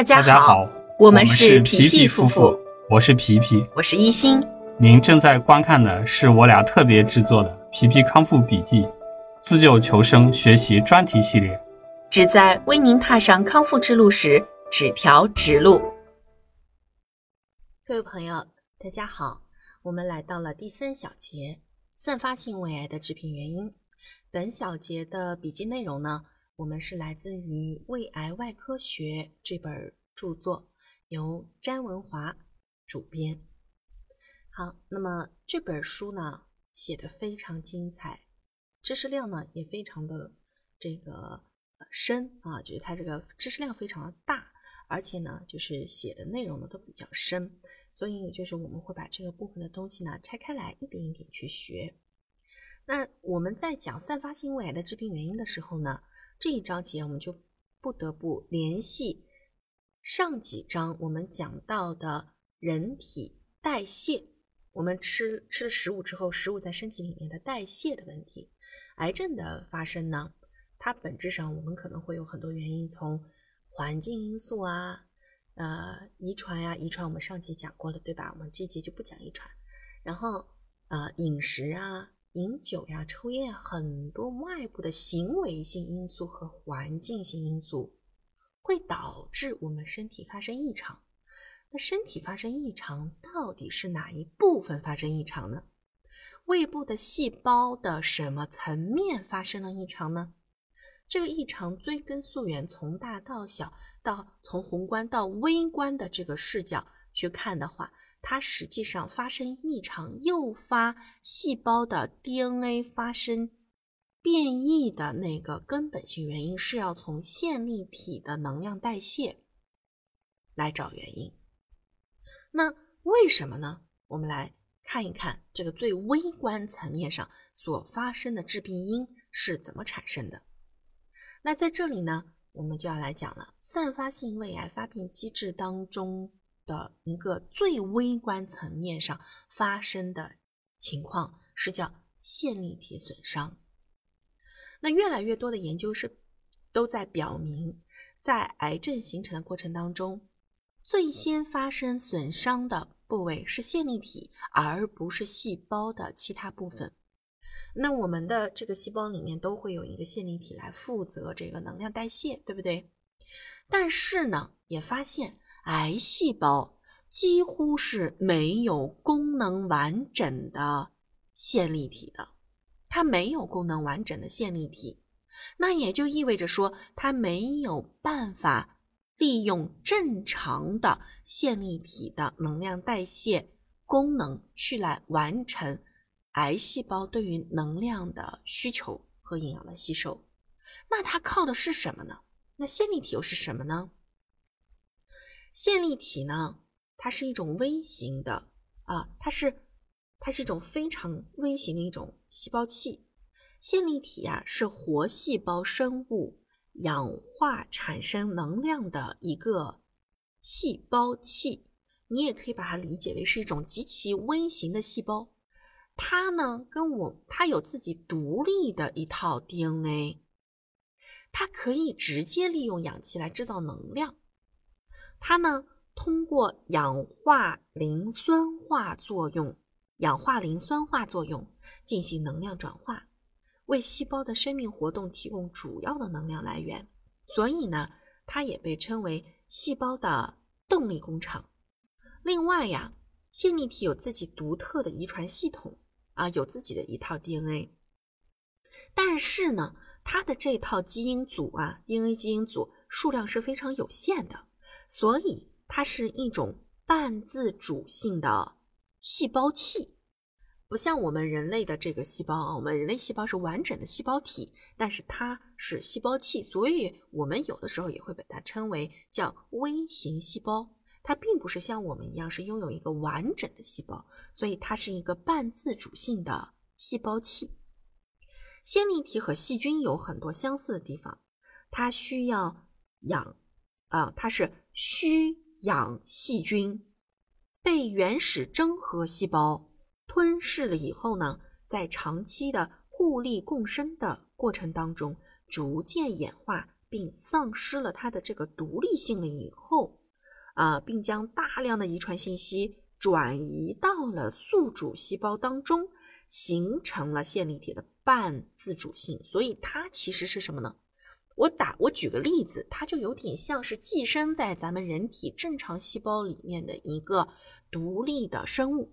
大家好，我们是是皮皮夫妇，我是皮皮。我是一心。您正在观看的是我俩特别制作的《皮皮康复笔记》自救求生学习专题系列。旨在为您踏上康复之路时指条直路。各位朋友，大家好，我们来到了第三小节：散发性胃癌的致病原因。本小节的笔记内容呢，我们是来自于《胃癌外科学》这本著作，由詹文华主编。好，那么这本书呢写的非常精彩，知识量呢也非常的这个深啊，就是它这个知识量非常的大，而且呢就是写的内容呢都比较深，所以就是我们会把这个部分的东西呢拆开来一点一点去学。那我们在讲散发性胃癌的致病原因的时候呢，这一章节我们就不得不联系上几章我们讲到的人体代谢。我们吃吃了食物之后，食物在身体里面的代谢的问题，癌症的发生呢，它本质上我们可能会有很多原因，从环境因素啊，呃，遗传呀，遗传我们上节讲过了，对吧？我们这节就不讲遗传。然后呃，饮食啊，饮酒呀，抽烟啊，很多外部的行为性因素和环境性因素会导致我们身体发生异常。那身体发生异常，到底是哪一部分发生异常呢？胃部的细胞的什么层面发生了异常呢？这个异常追根溯源，从大到小，到从宏观到微观的这个视角去看的话，它实际上发生异常，诱发细胞的 DNA 发生变异的那个根本性原因，是要从线粒体的能量代谢来找原因。那为什么呢？我们来看一看这个最微观层面上所发生的致病因是怎么产生的。那在这里呢，我们就要来讲了散发性胃癌发病机制当中的一个最微观层面上发生的情况，是叫线粒体损伤。那越来越多的研究是都在表明，在癌症形成的过程当中。最先发生损伤的部位是线粒体，而不是细胞的其他部分。那我们的这个细胞里面都会有一个线粒体来负责这个能量代谢，对不对？但是呢，也发现癌细胞几乎是没有功能完整的线粒体的，它没有功能完整的线粒体，那也就意味着说，它没有办法。利用正常的线粒体的能量代谢功能去来完成癌细胞对于能量的需求和营养的吸收，那它靠的是什么呢？那线粒体又是什么呢？线粒体呢，它是一种微型的啊，它是它是一种非常微型的一种细胞器。线粒体啊，是活细胞生物。氧化产生能量的一个细胞器，你也可以把它理解为是一种极其微型的细胞。它呢，跟我它有自己独立的一套 DNA，它可以直接利用氧气来制造能量。它呢，通过氧化磷酸化作用，氧化磷酸化作用进行能量转化。为细胞的生命活动提供主要的能量来源，所以呢，它也被称为细胞的动力工厂。另外呀，线粒体有自己独特的遗传系统啊，有自己的一套 DNA。但是呢，它的这套基因组啊，DNA 基因组数量是非常有限的，所以它是一种半自主性的细胞器。不像我们人类的这个细胞啊，我们人类细胞是完整的细胞体，但是它是细胞器，所以我们有的时候也会把它称为叫微型细胞。它并不是像我们一样是拥有一个完整的细胞，所以它是一个半自主性的细胞器。线粒体和细菌有很多相似的地方，它需要氧啊，它是需氧细菌被原始真核细胞。吞噬了以后呢，在长期的互利共生的过程当中，逐渐演化并丧失了它的这个独立性了以后，啊，并将大量的遗传信息转移到了宿主细胞当中，形成了线粒体的半自主性。所以它其实是什么呢？我打我举个例子，它就有点像是寄生在咱们人体正常细胞里面的一个独立的生物，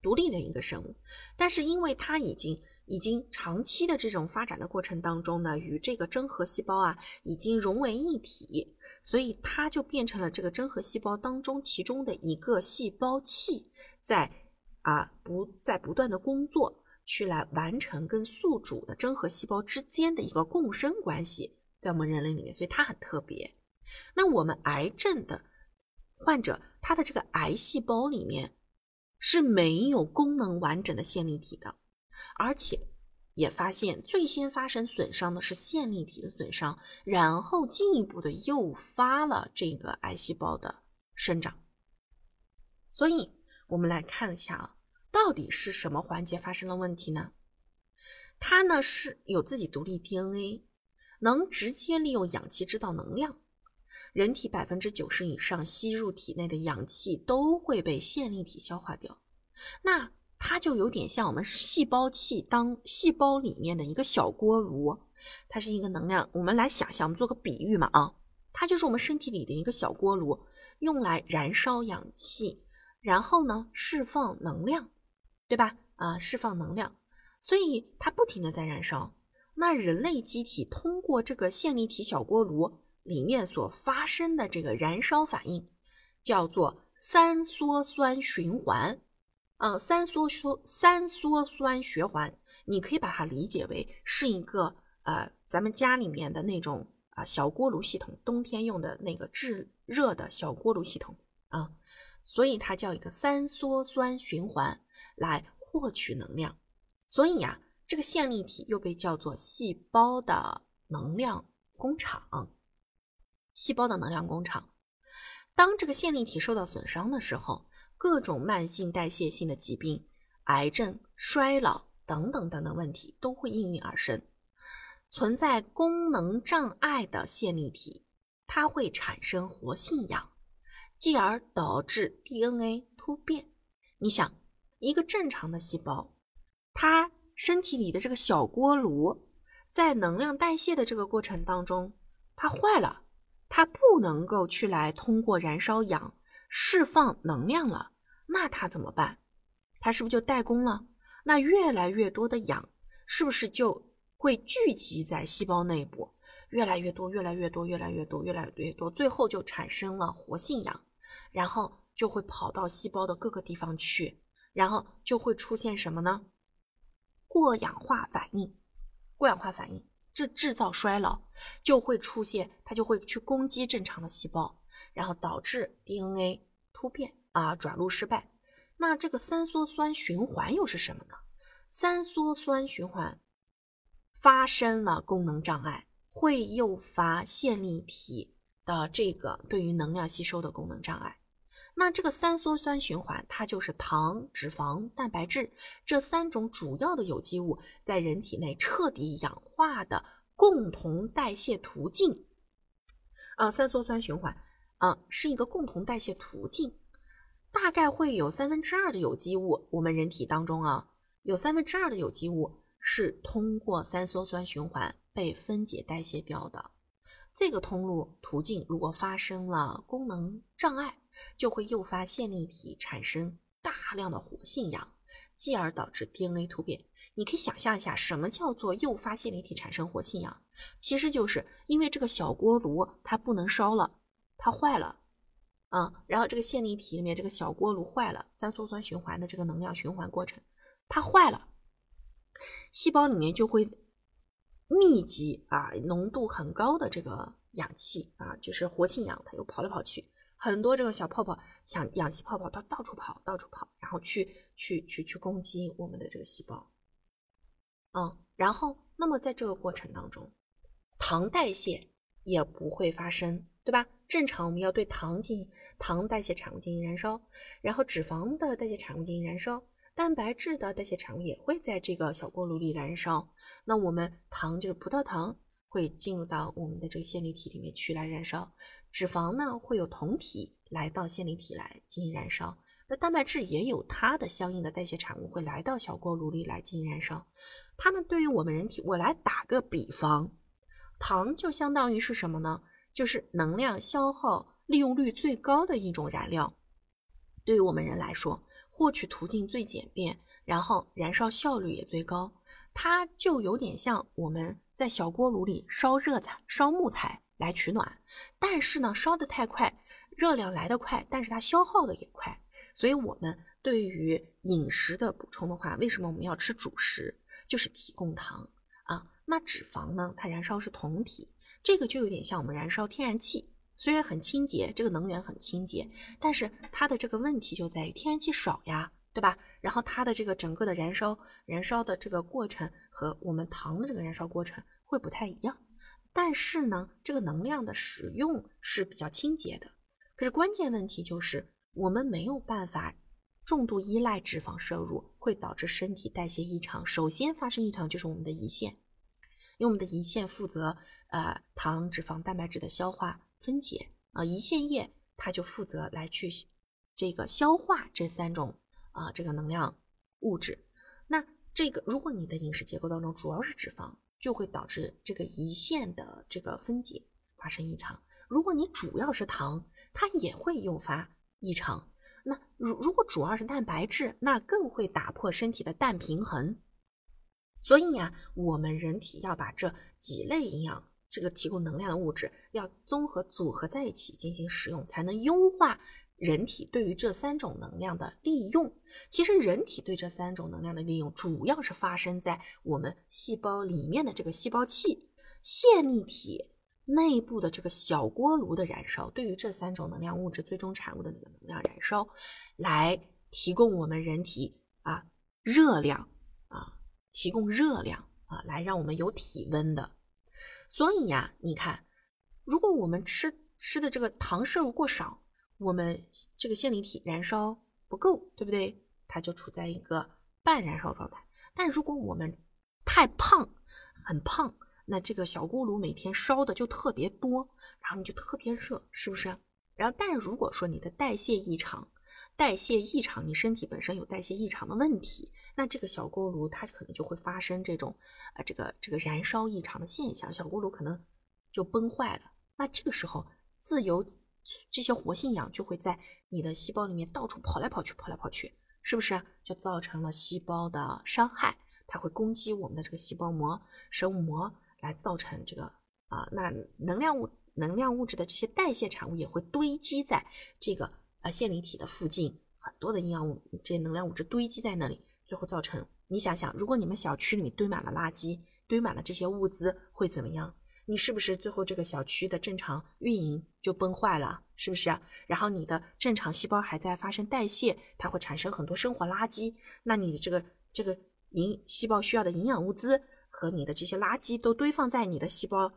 独立的一个生物。但是因为它已经已经长期的这种发展的过程当中呢，与这个真核细胞啊已经融为一体，所以它就变成了这个真核细胞当中其中的一个细胞器，在啊不在不断的工作，去来完成跟宿主的真核细胞之间的一个共生关系，在我们人类里面，所以它很特别。那我们癌症的患者，他的这个癌细胞里面是没有功能完整的线粒体的。而且也发现，最先发生损伤的是线粒体的损伤，然后进一步的诱发了这个癌细胞的生长。所以，我们来看一下啊，到底是什么环节发生了问题呢？它呢是有自己独立 DNA，能直接利用氧气制造能量。人体百分之九十以上吸入体内的氧气都会被线粒体消化掉。那它就有点像我们细胞器当细胞里面的一个小锅炉，它是一个能量。我们来想象，我们做个比喻嘛啊，它就是我们身体里的一个小锅炉，用来燃烧氧气，然后呢释放能量，对吧？啊，释放能量，所以它不停的在燃烧。那人类机体通过这个线粒体小锅炉里面所发生的这个燃烧反应，叫做三羧酸循环。嗯，三羧酸三羧酸循环，你可以把它理解为是一个呃，咱们家里面的那种啊小锅炉系统，冬天用的那个制热的小锅炉系统啊，所以它叫一个三羧酸循环来获取能量。所以呀，这个线粒体又被叫做细胞的能量工厂。细胞的能量工厂，当这个线粒体受到损伤的时候。各种慢性代谢性的疾病、癌症、衰老等等等等问题都会应运而生。存在功能障碍的线粒体，它会产生活性氧，继而导致 DNA 突变。你想，一个正常的细胞，它身体里的这个小锅炉，在能量代谢的这个过程当中，它坏了，它不能够去来通过燃烧氧。释放能量了，那它怎么办？它是不是就代工了？那越来越多的氧是不是就会聚集在细胞内部？越来越多，越来越多，越来越多，越来越多，最后就产生了活性氧，然后就会跑到细胞的各个地方去，然后就会出现什么呢？过氧化反应，过氧化反应，这制造衰老就会出现，它就会去攻击正常的细胞。然后导致 DNA 突变啊，转录失败。那这个三羧酸循环又是什么呢？三羧酸循环发生了功能障碍，会诱发线粒体的这个对于能量吸收的功能障碍。那这个三羧酸循环，它就是糖、脂肪、蛋白质这三种主要的有机物在人体内彻底氧化的共同代谢途径啊，三羧酸循环。啊，是一个共同代谢途径，大概会有三分之二的有机物，我们人体当中啊，有三分之二的有机物是通过三羧酸循环被分解代谢掉的。这个通路途径如果发生了功能障碍，就会诱发线粒体产生大量的活性氧，继而导致 DNA 突变。你可以想象一下，什么叫做诱发线粒体产生活性氧？其实就是因为这个小锅炉它不能烧了。它坏了，啊，然后这个线粒体里面这个小锅炉坏了，三羧酸循环的这个能量循环过程，它坏了，细胞里面就会密集啊，浓度很高的这个氧气啊，就是活性氧，它又跑来跑去，很多这个小泡泡，想氧气泡泡，它到处跑，到处跑，然后去去去去攻击我们的这个细胞，嗯，然后那么在这个过程当中，糖代谢也不会发生。对吧？正常我们要对糖进行糖代谢产物进行燃烧，然后脂肪的代谢产物进行燃烧，蛋白质的代谢产物也会在这个小锅炉里燃烧。那我们糖就是葡萄糖会进入到我们的这个线粒体里面去来燃烧，脂肪呢会有酮体来到线粒体来进行燃烧，那蛋白质也有它的相应的代谢产物会来到小锅炉里来进行燃烧。它们对于我们人体，我来打个比方，糖就相当于是什么呢？就是能量消耗利用率最高的一种燃料。对于我们人来说，获取途径最简便，然后燃烧效率也最高。它就有点像我们在小锅炉里烧热材、烧木材来取暖，但是呢，烧得太快，热量来得快，但是它消耗的也快。所以，我们对于饮食的补充的话，为什么我们要吃主食？就是提供糖啊。那脂肪呢？它燃烧是酮体，这个就有点像我们燃烧天然气，虽然很清洁，这个能源很清洁，但是它的这个问题就在于天然气少呀。对吧？然后它的这个整个的燃烧燃烧的这个过程和我们糖的这个燃烧过程会不太一样，但是呢，这个能量的使用是比较清洁的。可是关键问题就是我们没有办法重度依赖脂肪摄入，会导致身体代谢异常。首先发生异常就是我们的胰腺，因为我们的胰腺负责呃糖、脂肪、蛋白质的消化分解啊，胰腺液它就负责来去这个消化这三种。啊，这个能量物质，那这个如果你的饮食结构当中主要是脂肪，就会导致这个胰腺的这个分解发生异常。如果你主要是糖，它也会诱发异常。那如如果主要是蛋白质，那更会打破身体的氮平衡。所以呀，我们人体要把这几类营养，这个提供能量的物质，要综合组合在一起进行使用，才能优化。人体对于这三种能量的利用，其实人体对这三种能量的利用，主要是发生在我们细胞里面的这个细胞器、线粒体内部的这个小锅炉的燃烧，对于这三种能量物质最终产物的那个能量燃烧，来提供我们人体啊热量啊，提供热量啊，来让我们有体温的。所以呀，你看，如果我们吃吃的这个糖摄入过少，我们这个线粒体燃烧不够，对不对？它就处在一个半燃烧状态。但如果我们太胖，很胖，那这个小锅炉每天烧的就特别多，然后你就特别热，是不是？然后，但如果说你的代谢异常，代谢异常，你身体本身有代谢异常的问题，那这个小锅炉它可能就会发生这种啊，这个这个燃烧异常的现象，小锅炉可能就崩坏了。那这个时候，自由。这些活性氧就会在你的细胞里面到处跑来跑去，跑来跑去，是不是就造成了细胞的伤害？它会攻击我们的这个细胞膜、生物膜，来造成这个啊，那能量物、能量物质的这些代谢产物也会堆积在这个呃线粒体的附近，很多的营养物、这些能量物质堆积在那里，最后造成你想想，如果你们小区里面堆满了垃圾，堆满了这些物资，会怎么样？你是不是最后这个小区的正常运营就崩坏了？是不是？然后你的正常细胞还在发生代谢，它会产生很多生活垃圾。那你这个这个营细胞需要的营养物资和你的这些垃圾都堆放在你的细胞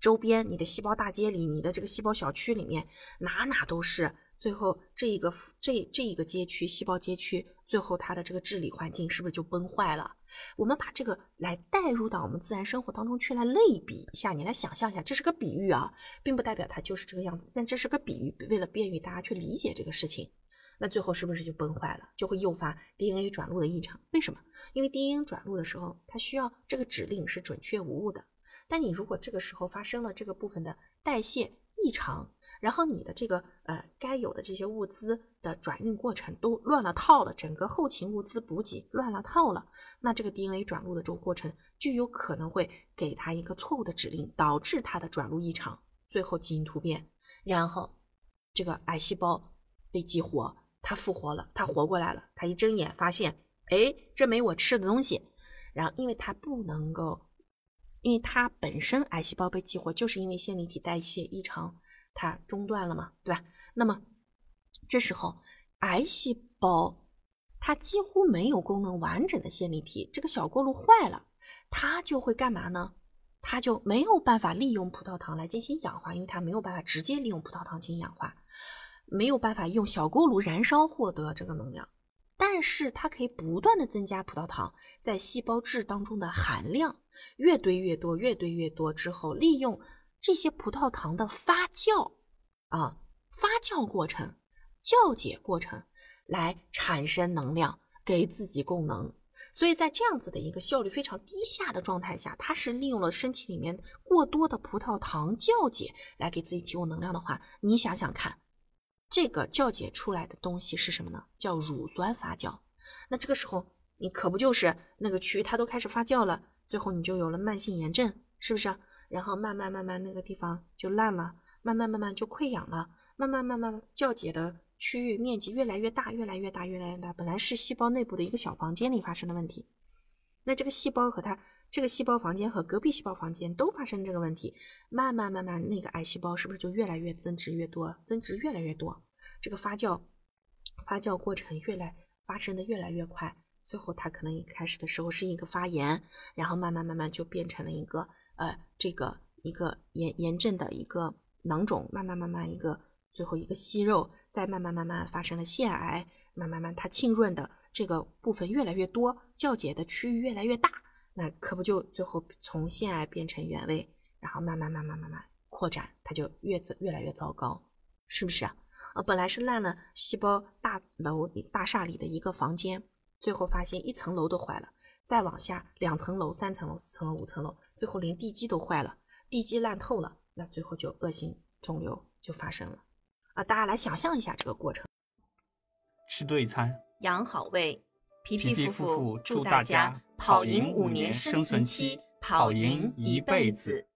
周边、你的细胞大街里、你的这个细胞小区里面，哪哪都是。最后这一个这这一个街区细胞街区，最后它的这个治理环境是不是就崩坏了？我们把这个来带入到我们自然生活当中去，来类比一下，你来想象一下，这是个比喻啊，并不代表它就是这个样子，但这是个比喻，为了便于大家去理解这个事情，那最后是不是就崩坏了，就会诱发 DNA 转录的异常？为什么？因为 DNA 转录的时候，它需要这个指令是准确无误的，但你如果这个时候发生了这个部分的代谢异常。然后你的这个呃该有的这些物资的转运过程都乱了套了，整个后勤物资补给乱了套了，那这个 DNA 转录的这个过程就有可能会给它一个错误的指令，导致它的转录异常，最后基因突变，然后这个癌细胞被激活，它复活了，它活过来了，它一睁眼发现，哎，这没我吃的东西，然后因为它不能够，因为它本身癌细胞被激活就是因为线粒体代谢异常。它中断了嘛，对吧？那么这时候癌细胞它几乎没有功能完整的线粒体，这个小锅炉坏了，它就会干嘛呢？它就没有办法利用葡萄糖来进行氧化，因为它没有办法直接利用葡萄糖进行氧化，没有办法用小锅炉燃烧获得这个能量。但是它可以不断的增加葡萄糖在细胞质当中的含量，越堆越多，越堆越多之后，利用这些葡萄糖的发酵啊，发酵过程、酵解过程来产生能量，给自己供能。所以在这样子的一个效率非常低下的状态下，它是利用了身体里面过多的葡萄糖酵解来给自己提供能量的话，你想想看，这个酵解出来的东西是什么呢？叫乳酸发酵。那这个时候你可不就是那个区域它都开始发酵了，最后你就有了慢性炎症，是不是？然后慢慢慢慢那个地方就烂了，慢慢慢慢就溃疡了，慢慢慢慢酵解的。区域面积越来越大，越来越大，越来越大。本来是细胞内部的一个小房间里发生的问题，那这个细胞和它这个细胞房间和隔壁细胞房间都发生这个问题，慢慢慢慢，那个癌细胞是不是就越来越增殖越多，增殖越来越多？这个发酵发酵过程越来发生的越来越快，最后它可能一开始的时候是一个发炎，然后慢慢慢慢就变成了一个呃这个一个炎炎症的一个囊肿，慢慢慢慢一个最后一个息肉。再慢慢慢慢发生了腺癌，慢慢慢它浸润的这个部分越来越多，酵解的区域越来越大，那可不就最后从腺癌变成原位，然后慢慢慢慢慢慢扩展，它就越越来越糟糕，是不是啊？呃，本来是烂了细胞大楼大厦里的一个房间，最后发现一层楼都坏了，再往下两层楼、三层楼、四层楼、五层楼，最后连地基都坏了，地基烂透了，那最后就恶性肿瘤就发生了。啊，大家来想象一下这个过程。吃对餐，养好胃。皮皮夫妇祝大家跑赢五年生存期，跑赢一辈子。